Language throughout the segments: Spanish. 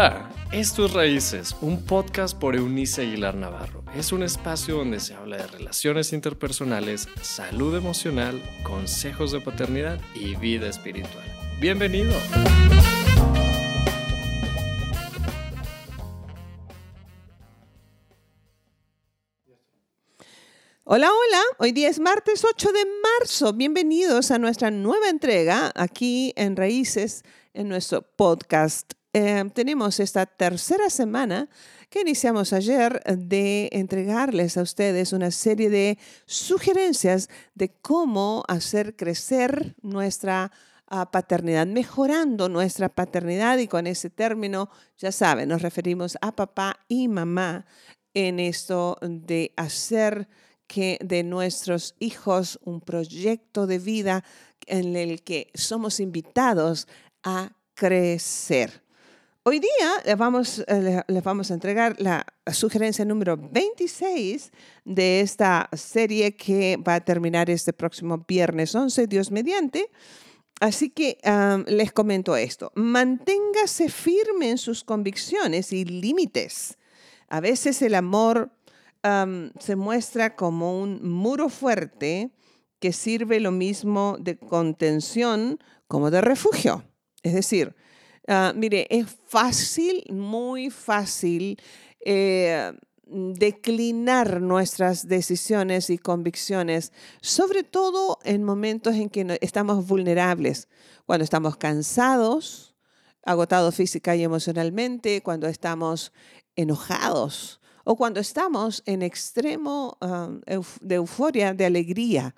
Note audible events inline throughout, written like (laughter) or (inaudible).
Hola, esto es Raíces, un podcast por Eunice Aguilar Navarro. Es un espacio donde se habla de relaciones interpersonales, salud emocional, consejos de paternidad y vida espiritual. Bienvenido. Hola, hola. Hoy día es martes 8 de marzo. Bienvenidos a nuestra nueva entrega aquí en Raíces, en nuestro podcast. Eh, tenemos esta tercera semana que iniciamos ayer de entregarles a ustedes una serie de sugerencias de cómo hacer crecer nuestra ah, paternidad, mejorando nuestra paternidad y con ese término, ya saben, nos referimos a papá y mamá en esto de hacer que de nuestros hijos un proyecto de vida en el que somos invitados a crecer. Hoy día les vamos, eh, les vamos a entregar la sugerencia número 26 de esta serie que va a terminar este próximo viernes 11, Dios mediante. Así que les comento esto. Manténgase firme en sus convicciones y límites. A veces el amor se muestra como un muro fuerte que sirve lo mismo de contención como de refugio. Es decir, ah, mire, es fácil, muy fácil eh, declinar nuestras decisiones y convicciones, sobre todo en momentos en que estamos vulnerables, cuando estamos cansados, agotados física y emocionalmente, cuando estamos enojados, o cuando estamos en extremo um, de euforia, de alegría.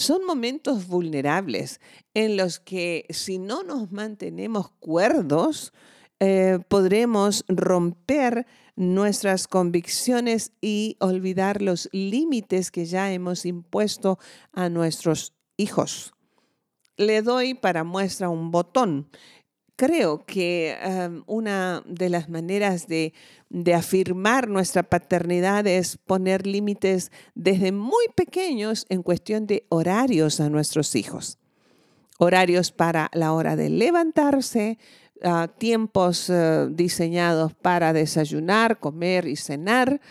Son momentos vulnerables en los que si no nos mantenemos cuerdos, eh, podremos romper nuestras convicciones y olvidar los límites que ya hemos impuesto a nuestros hijos. Le doy para muestra un botón creo que una de las maneras de, afirmar nuestra paternidad es poner límites desde muy pequeños en cuestión de horarios a nuestros hijos. Horarios para la hora de levantarse, ah, tiempos eh, diseñados para desayunar, comer y cenar,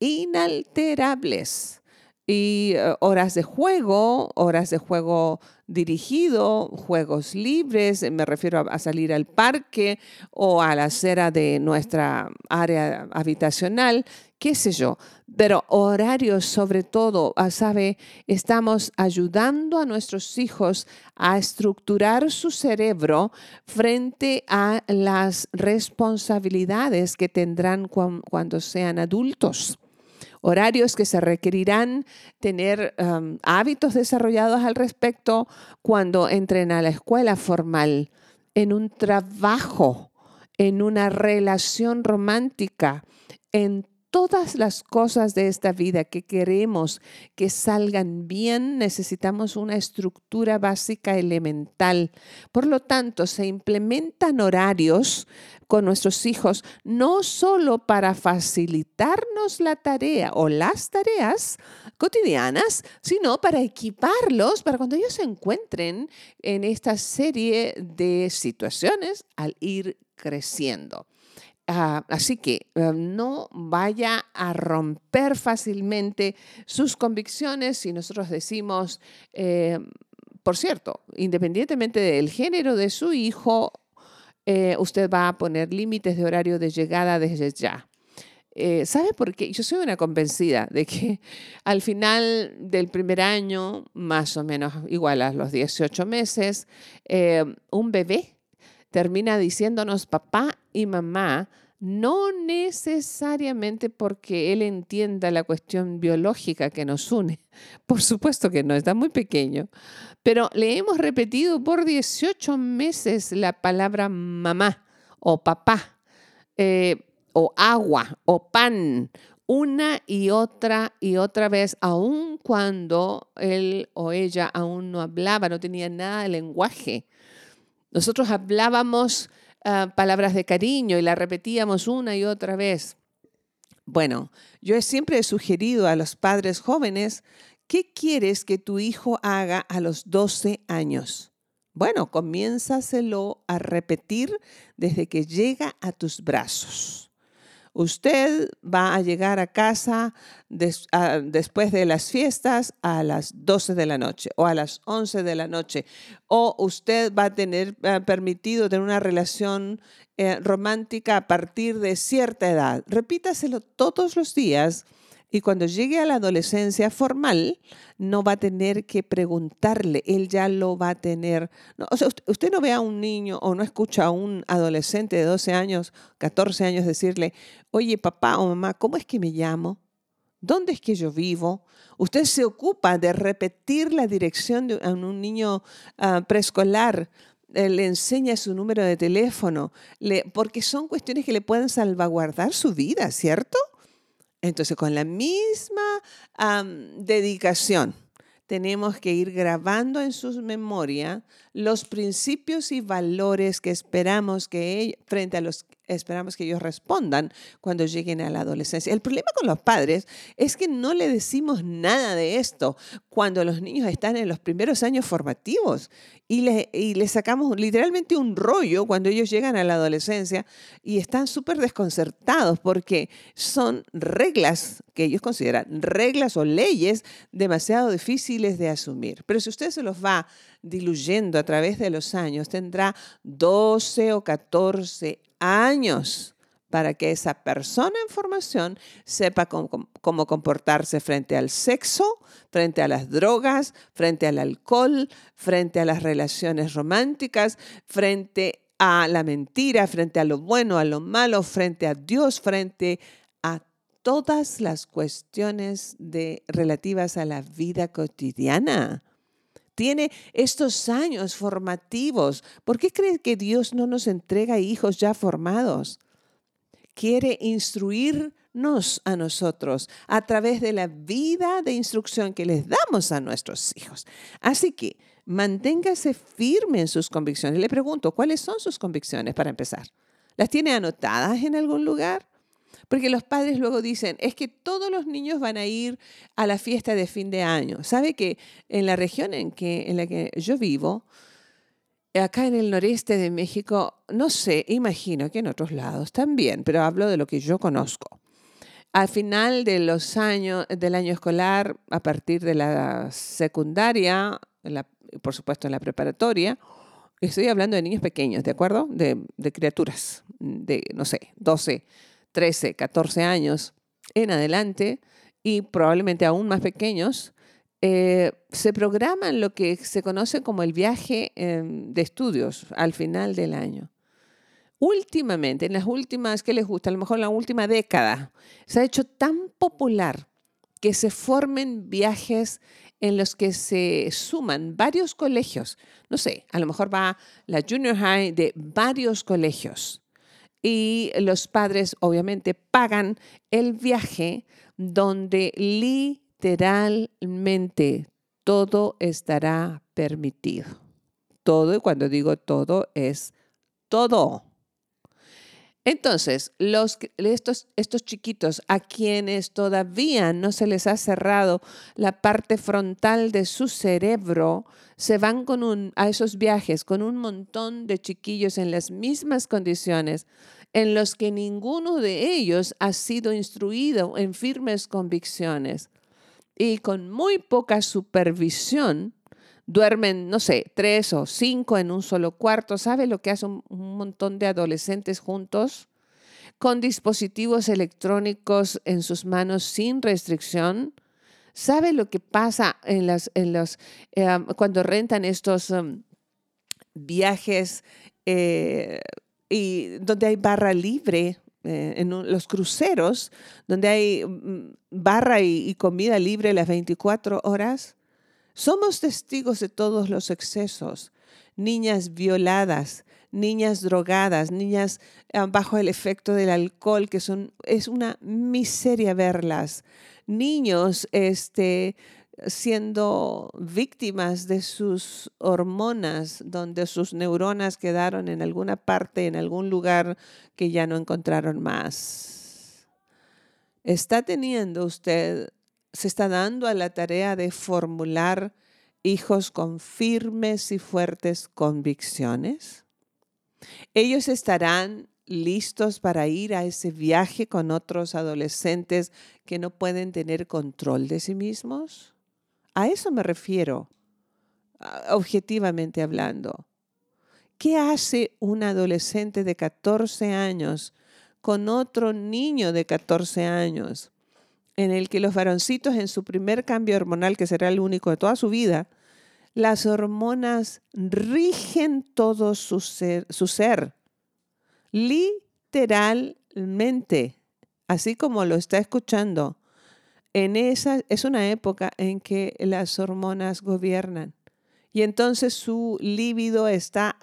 inalterables y eh, horas de juego, horas de juego dirigido, juegos libres, eh, me refiero a, salir al parque o a la acera de nuestra área habitacional, qué sé yo. Pero horarios sobre todo, ah, ¿sabe? Estamos ayudando a nuestros hijos a estructurar su cerebro frente a las responsabilidades que tendrán cuando sean adultos horarios que se requerirán tener um, hábitos desarrollados al respecto cuando entren a la escuela formal, en un trabajo, en una relación romántica, en todas las cosas de esta vida que queremos que salgan bien, necesitamos una estructura básica elemental. Por lo tanto, se implementan horarios con nuestros hijos no solo para facilitarnos la tarea o las tareas cotidianas, sino para equiparlos para cuando ellos se encuentren en esta serie de situaciones al ir creciendo. Ah, así que eh, no vaya a romper fácilmente sus convicciones si nosotros decimos, eh, por cierto, independientemente del género de su hijo, eh, usted va a poner límites de horario de llegada desde ya. ¿Sabe por qué? Yo soy una convencida de que (laughs) al final del primer año, más o menos igual a los 18 meses, un bebé termina diciéndonos papá y mamá, no necesariamente porque él entienda la cuestión biológica que nos une. (laughs) Por supuesto que no, está muy pequeño. Pero le hemos repetido por 18 meses la palabra mamá o papá, eh, o agua o pan, una y otra y otra vez, aun cuando él o ella aún no hablaba, no tenía nada de lenguaje. Nosotros hablábamos ah, palabras de cariño y la repetíamos una y otra vez. Bueno, yo siempre he sugerido a los padres jóvenes, ¿qué quieres que tu hijo haga a los 12 años? Bueno, comiénzaselo a repetir desde que llega a tus brazos. Usted va a llegar a casa después de las fiestas a las 12 de la noche o a las 11 de la noche. O usted va a tener eh, permitido tener una relación eh, romántica a partir de cierta edad. Repítaselo todos los días y cuando llegue a la adolescencia formal, no va a tener que preguntarle, él ya lo va a tener. o sea, usted, no ve a un niño o no escucha a un adolescente de 12 años, 14 años decirle, oye papá o mamá, ¿cómo es que me llamo? ¿Dónde es que yo vivo? Usted se ocupa de repetir la dirección de un niño ah, preescolar eh, le enseña su número de teléfono, porque son cuestiones que le pueden salvaguardar su vida, ¿cierto? Entonces, con la misma dedicación, tenemos que ir grabando en su memoria los principios y valores que esperamos que frente a los esperamos que ellos respondan cuando lleguen a la adolescencia. El problema con los padres es que no le decimos nada de esto cuando los niños están en los primeros años formativos y le, y le sacamos literalmente un rollo cuando ellos llegan a la adolescencia y están súper desconcertados porque son reglas que ellos consideran reglas o leyes demasiado difíciles de asumir. Pero si usted se los va diluyendo a través de los años, tendrá 12 o 14 años para que esa persona en formación sepa cómo, comportarse frente al sexo, frente a las drogas, frente al alcohol, frente a las relaciones románticas, frente a la mentira, frente a lo bueno, a lo malo, frente a Dios, frente a todas las cuestiones de, relativas a la vida cotidiana tiene estos años formativos. ¿Por qué cree que Dios no nos entrega hijos ya formados? Quiere instruirnos a nosotros a través de la vida de instrucción que les damos a nuestros hijos. Así que manténgase firme en sus convicciones. Le pregunto, ¿cuáles son sus convicciones para empezar? ¿Las tiene anotadas en algún lugar? Porque los padres luego dicen, es que todos los niños van a ir a la fiesta de fin de año. ¿Sabe que en la región en, que, en la que yo vivo, acá en el noreste de México, no sé, imagino que en otros lados también, pero hablo de lo que yo conozco. Al final de los años, del año escolar, a partir de la secundaria, por supuesto en la preparatoria, estoy hablando de niños pequeños, ¿de acuerdo? De, de criaturas de, no sé, 12, 13, 14 años en adelante y probablemente aún más pequeños, eh, se programan lo que se conoce como el viaje em, de estudios al final del año. Últimamente, en las últimas, ¿qué les gusta? A lo mejor en la última década, se ha hecho tan popular que se formen viajes en los que se suman varios colegios. No sé, a lo mejor va la junior high de varios colegios y los padres obviamente pagan el viaje donde literalmente todo estará permitido. Todo, y cuando digo todo, es todo. Entonces, estos, chiquitos a quienes todavía no se les ha cerrado la parte frontal de su cerebro, se van a esos viajes con un montón de chiquillos en las mismas condiciones en los que ninguno de ellos ha sido instruido en firmes convicciones y con muy poca supervisión duermen, no sé, tres o cinco en un solo cuarto. ¿Sabe lo que hace un, montón de adolescentes juntos? Con dispositivos electrónicos en sus manos sin restricción. ¿Sabe lo que pasa en las, en los, eh, cuando rentan estos um, viajes eh, y donde hay barra libre? Eh, en los cruceros, donde hay mm, barra y comida libre las 24 horas, somos testigos de todos los excesos. Niñas violadas, niñas drogadas, niñas eh, bajo el efecto del alcohol, que son, es una miseria verlas. Niños este, siendo víctimas de sus hormonas, donde sus neuronas quedaron en alguna parte, en algún lugar que ya no encontraron más. ¿Está teniendo usted se está dando a la tarea de formular hijos con firmes y fuertes convicciones. Ellos estarán listos para ir a ese viaje con otros adolescentes que no pueden tener control de sí mismos. A eso me refiero, objetivamente hablando. ¿Qué hace un adolescente de 14 años con otro niño de 14 años en el que los varoncitos en su primer cambio hormonal, que será el único de toda su vida, las hormonas rigen todo su ser, literalmente, así como lo está escuchando. En esa es una época en que las hormonas gobiernan. Y entonces su líbido está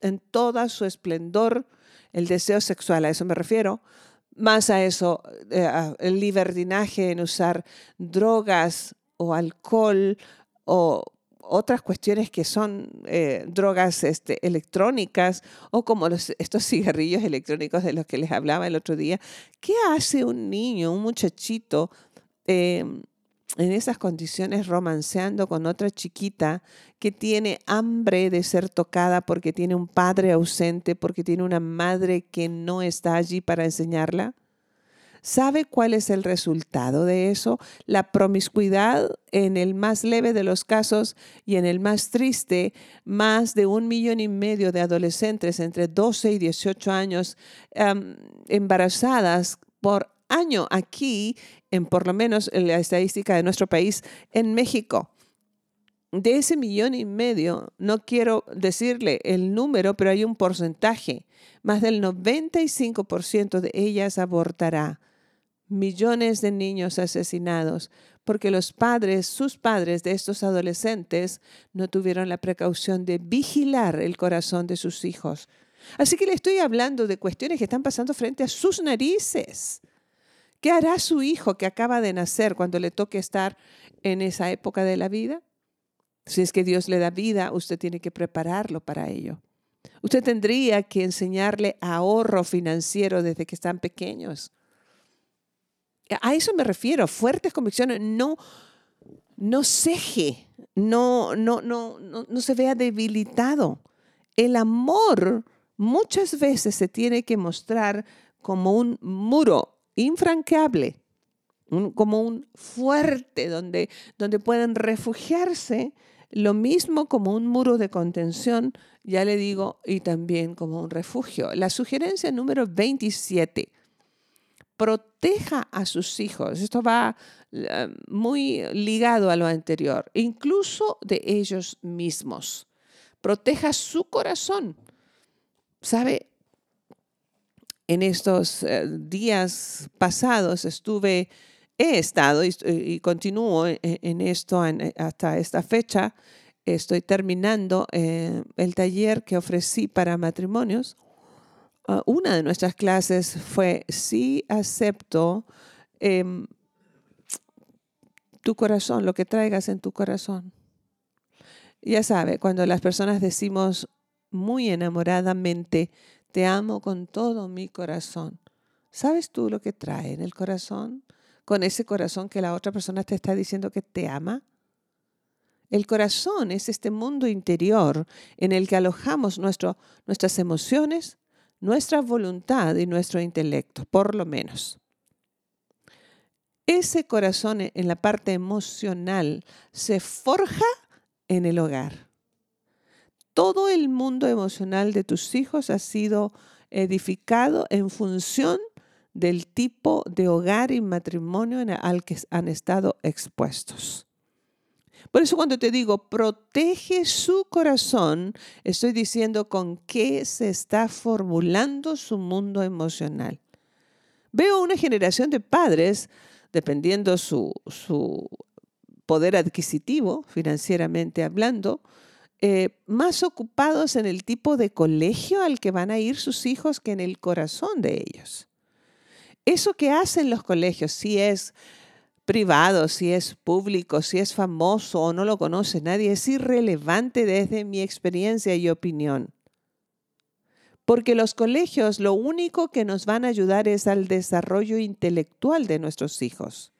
en toda su esplendor, el deseo sexual, a eso me refiero, más a eso, eh, el libertinaje en usar drogas o alcohol o otras cuestiones que son eh, drogas este, electrónicas o como los, estos cigarrillos electrónicos de los que les hablaba el otro día. ¿Qué hace un niño, un muchachito em, en esas condiciones romanceando con otra chiquita que tiene hambre de ser tocada porque tiene un padre ausente, porque tiene una madre que no está allí para enseñarla? ¿Sabe cuál es el resultado de eso? La promiscuidad en el más leve de los casos y en el más triste, más de un millón y medio de adolescentes entre 12 y 18 años embarazadas por año aquí, en por lo menos en la estadística de nuestro país, en México. De ese millón y medio, no quiero decirle el número, pero hay un porcentaje. Más del 95% de ellas abortará millones de niños asesinados porque los padres, sus padres de estos adolescentes, no tuvieron la precaución de vigilar el corazón de sus hijos. Así que le estoy hablando de cuestiones que están pasando frente a sus narices. ¿Qué hará su hijo que acaba de nacer cuando le toque estar en esa época de la vida? Si es que Dios le da vida, usted tiene que prepararlo para ello. Usted tendría que enseñarle ahorro financiero desde que están pequeños. A eso me refiero, fuertes convicciones, no, no ceje, no, no, no, no, no se vea debilitado. El amor muchas veces se tiene que mostrar como un muro infranqueable, como un fuerte donde, donde pueden refugiarse, lo mismo como un muro de contención, ya le digo, y también como un refugio. La sugerencia número 27 proteja a sus hijos. Esto va eh, muy ligado a lo anterior, incluso de ellos mismos. Proteja su corazón. ¿Sabe? En estos eh, días pasados estuve, he estado y, continúo en, esto hasta esta fecha. Estoy terminando eh, el taller que ofrecí para matrimonios Ah, una de nuestras clases fue si acepto em, tu corazón, lo que traigas en tu corazón. Ya sabe, cuando las personas decimos muy enamoradamente, te amo con todo mi corazón, ¿sabes tú lo que trae en el corazón? Con ese corazón que la otra persona te está diciendo que te ama. El corazón es este mundo interior en el que alojamos nuestro, nuestras emociones, nuestra voluntad y nuestro intelecto, por lo menos. Ese corazón en la parte emocional se forja en el hogar. Todo el mundo emocional de tus hijos ha sido edificado en función del tipo de hogar y matrimonio al que han estado expuestos. Por eso cuando te digo, protege su corazón, estoy diciendo con qué se está formulando su mundo emocional. Veo una generación de padres, dependiendo su, su poder adquisitivo, financieramente hablando, eh, más ocupados en el tipo de colegio al que van a ir sus hijos que en el corazón de ellos. Eso que hacen los colegios, si es privado, si es público, si es famoso o no lo conoce nadie, es irrelevante desde mi experiencia y opinión. Porque los colegios lo único que nos van a ayudar es al desarrollo intelectual de nuestros hijos.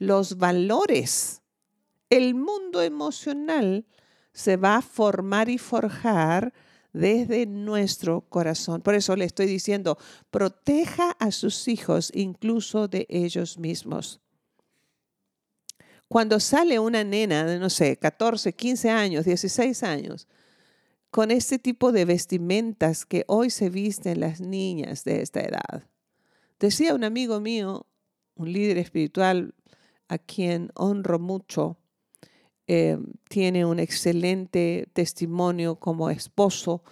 Los valores El mundo emocional se va a formar y forjar desde nuestro corazón. Por eso le estoy diciendo, proteja a sus hijos incluso de ellos mismos. Cuando sale una nena de, no sé, 14, 15 años, 16 años, con este tipo de vestimentas que hoy se visten las niñas de esta edad. Decía un amigo mío, un líder espiritual a quien honro mucho, eh, tiene un excelente testimonio como esposo,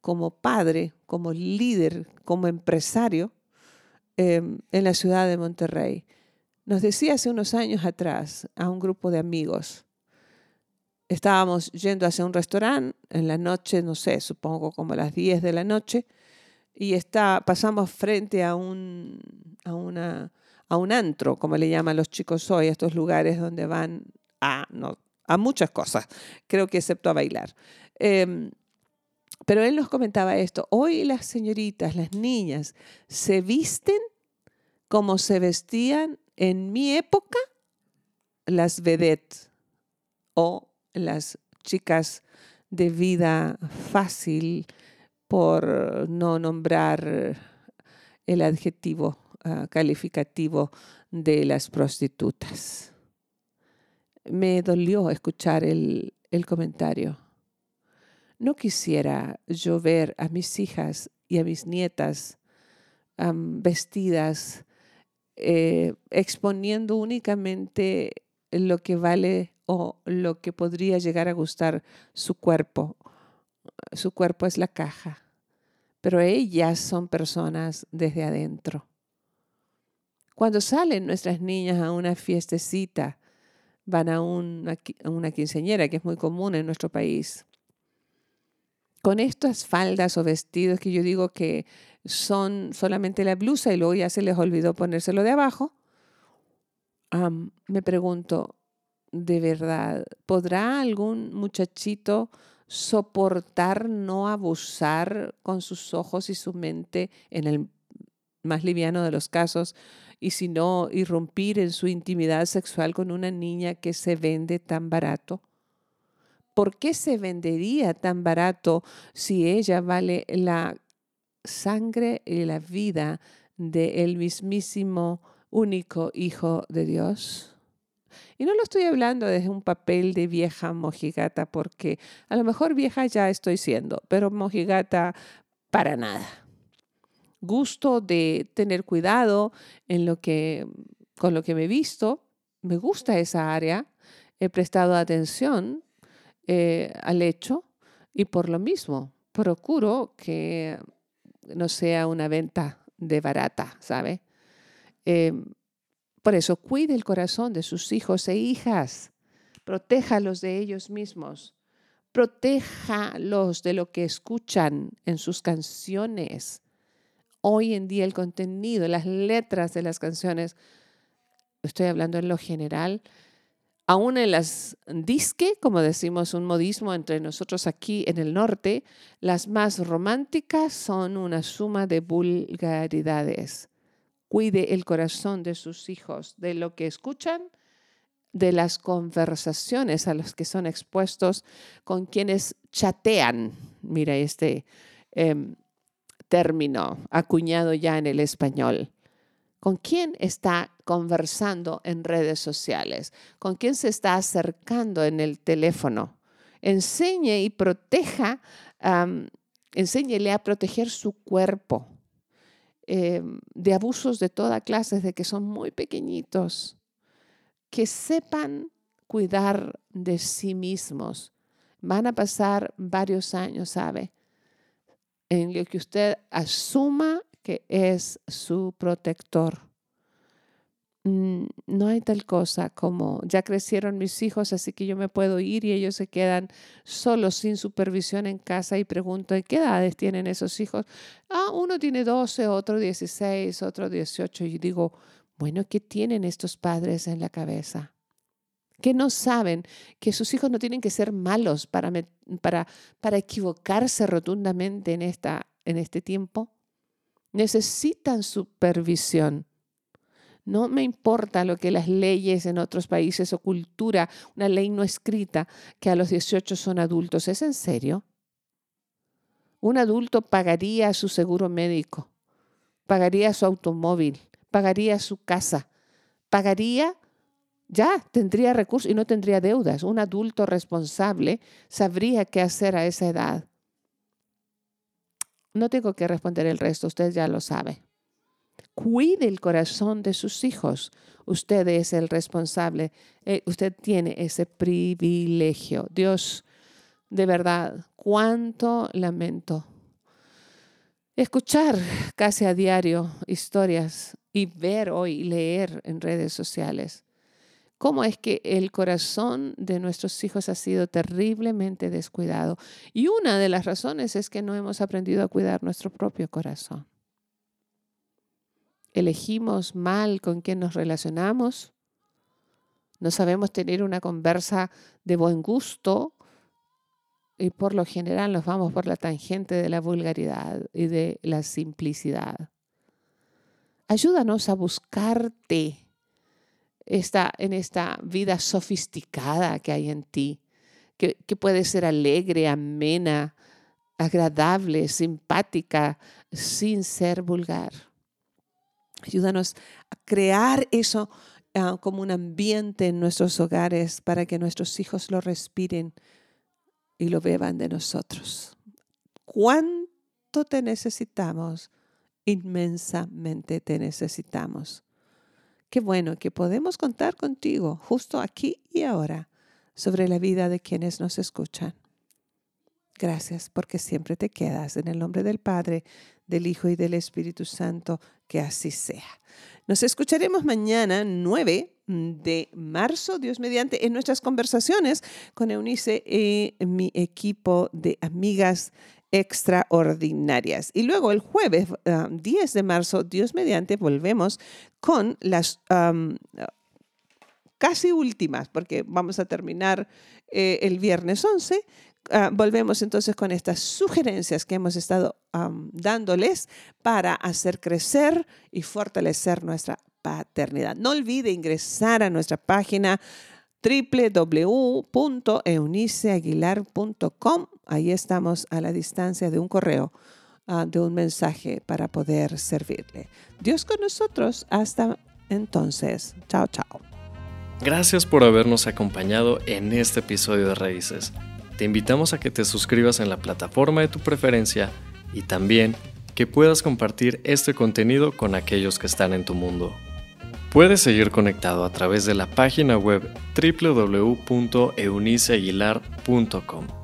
como padre, como líder, como empresario eh, en la ciudad de Monterrey. Nos decía hace unos años atrás a un grupo de amigos, estábamos yendo hacia un restaurante en la noche, no sé, supongo como a las 10 de la noche, y está, pasamos frente a un, a, una, a un antro, como le llaman los chicos hoy, estos lugares donde van a, no, muchas cosas, creo que excepto a bailar. Em, pero él nos comentaba esto, hoy las señoritas, las niñas, se visten como se vestían en mi época las vedettes o las chicas de vida fácil, por no nombrar el adjetivo ah, calificativo de las prostitutas. Me dolió escuchar el, comentario. No quisiera yo ver a mis hijas y a mis nietas vestidas eh, exponiendo únicamente lo que vale o lo que podría llegar a gustar su cuerpo. Su cuerpo es la caja, pero ellas son personas desde adentro. Cuando salen nuestras niñas a una fiestecita, van a una, a una quinceañera, que es muy común en nuestro país, con estas faldas o vestidos que yo digo que son solamente la blusa y luego ya se les olvidó ponérselo de abajo, me pregunto, ¿de verdad podrá algún muchachito soportar no abusar con sus ojos y su mente en el más liviano de los casos y si no irrumpir en su intimidad sexual con una niña que se vende tan barato? ¿por qué se vendería tan barato si ella vale la sangre y la vida del mismísimo único Hijo de Dios? Y no lo estoy hablando desde un papel de vieja mojigata, porque a lo mejor vieja ya estoy siendo, pero mojigata para nada. Gusto de tener cuidado en lo que, con lo que me he visto. Me gusta esa área. He prestado atención eh, al hecho y por lo mismo procuro que no sea una venta de barata, ¿sabe? Em, por eso cuide el corazón de sus hijos e hijas, protéjalos de ellos mismos, protéjalos de lo que escuchan en sus canciones. Hoy en día el contenido, las letras de las canciones, estoy hablando en lo general, Aún en las disque, como decimos un modismo entre nosotros aquí en el norte, las más románticas son una suma de vulgaridades. Cuide el corazón de sus hijos, de lo que escuchan, de las conversaciones a las que son expuestos con quienes chatean. Mira este em, término acuñado ya en el español. ¿Con quién está conversando en redes sociales? ¿Con quién se está acercando en el teléfono? Enseñe y proteja, enséñele a proteger su cuerpo em, de abusos de toda clase, de que son muy pequeñitos. Que sepan cuidar de sí mismos. Van a pasar varios años, ¿sabe? En lo que usted asuma que es su protector. Mm, no hay tal cosa como ya crecieron mis hijos, así que yo me puedo ir y ellos se quedan solos sin supervisión en casa y pregunto, ¿qué edades tienen esos hijos? Ah, uno tiene 12, otro 16, otro 18. Y digo, bueno, ¿qué tienen estos padres en la cabeza? Que no saben que sus hijos no tienen que ser malos para, para, para equivocarse rotundamente en, esta, en este tiempo? necesitan supervisión, No me importa lo que las leyes en otros países o cultura, una ley no escrita, que a los 18 son adultos. ¿Es en serio? Un adulto pagaría su seguro médico, pagaría su automóvil, pagaría su casa, pagaría, ya tendría recursos y no tendría deudas. Un adulto responsable sabría qué hacer a esa edad. No tengo que responder el resto, usted ya lo sabe. Cuide el corazón de sus hijos. Usted es el responsable. Eh, usted tiene ese privilegio. Dios, de verdad, cuánto lamento. Escuchar casi a diario historias y ver hoy, leer en redes sociales cómo es que el corazón de nuestros hijos ha sido terriblemente descuidado. Y una de las razones es que no hemos aprendido a cuidar nuestro propio corazón elegimos mal con quién nos relacionamos, no sabemos tener una conversa de buen gusto y por lo general nos vamos por la tangente de la vulgaridad y de la simplicidad. Ayúdanos a buscarte esta, en esta vida sofisticada que hay en ti, que, que puede ser alegre, amena, agradable, simpática, sin ser vulgar. Ayúdanos a crear eso ah, como un ambiente en nuestros hogares para que nuestros hijos lo respiren y lo beban de nosotros. ¿Cuánto te necesitamos? Inmensamente te necesitamos. Qué bueno que podemos contar contigo justo aquí y ahora sobre la vida de quienes nos escuchan. Gracias porque siempre te quedas. En el nombre del Padre, del Hijo y del Espíritu Santo, que así sea. Nos escucharemos mañana 9 de marzo, Dios mediante, en nuestras conversaciones con Eunice y mi equipo de amigas extraordinarias. Y luego el jueves 10 ah, de marzo, Dios mediante, volvemos con las casi últimas, porque vamos a terminar eh, el viernes 11 Ah, volvemos entonces con estas sugerencias que hemos estado dándoles para hacer crecer y fortalecer nuestra paternidad. No olvide ingresar a nuestra página www.euniceaguilar.com. Ahí estamos a la distancia de un correo, ah, de un mensaje para poder servirle. Dios con nosotros. Hasta entonces. Chao, chao. Gracias por habernos acompañado en este episodio de Raíces te invitamos a que te suscribas en la plataforma de tu preferencia y también que puedas compartir este contenido con aquellos que están en tu mundo. Puedes seguir conectado a través de la página web www.euniceaguilar.com.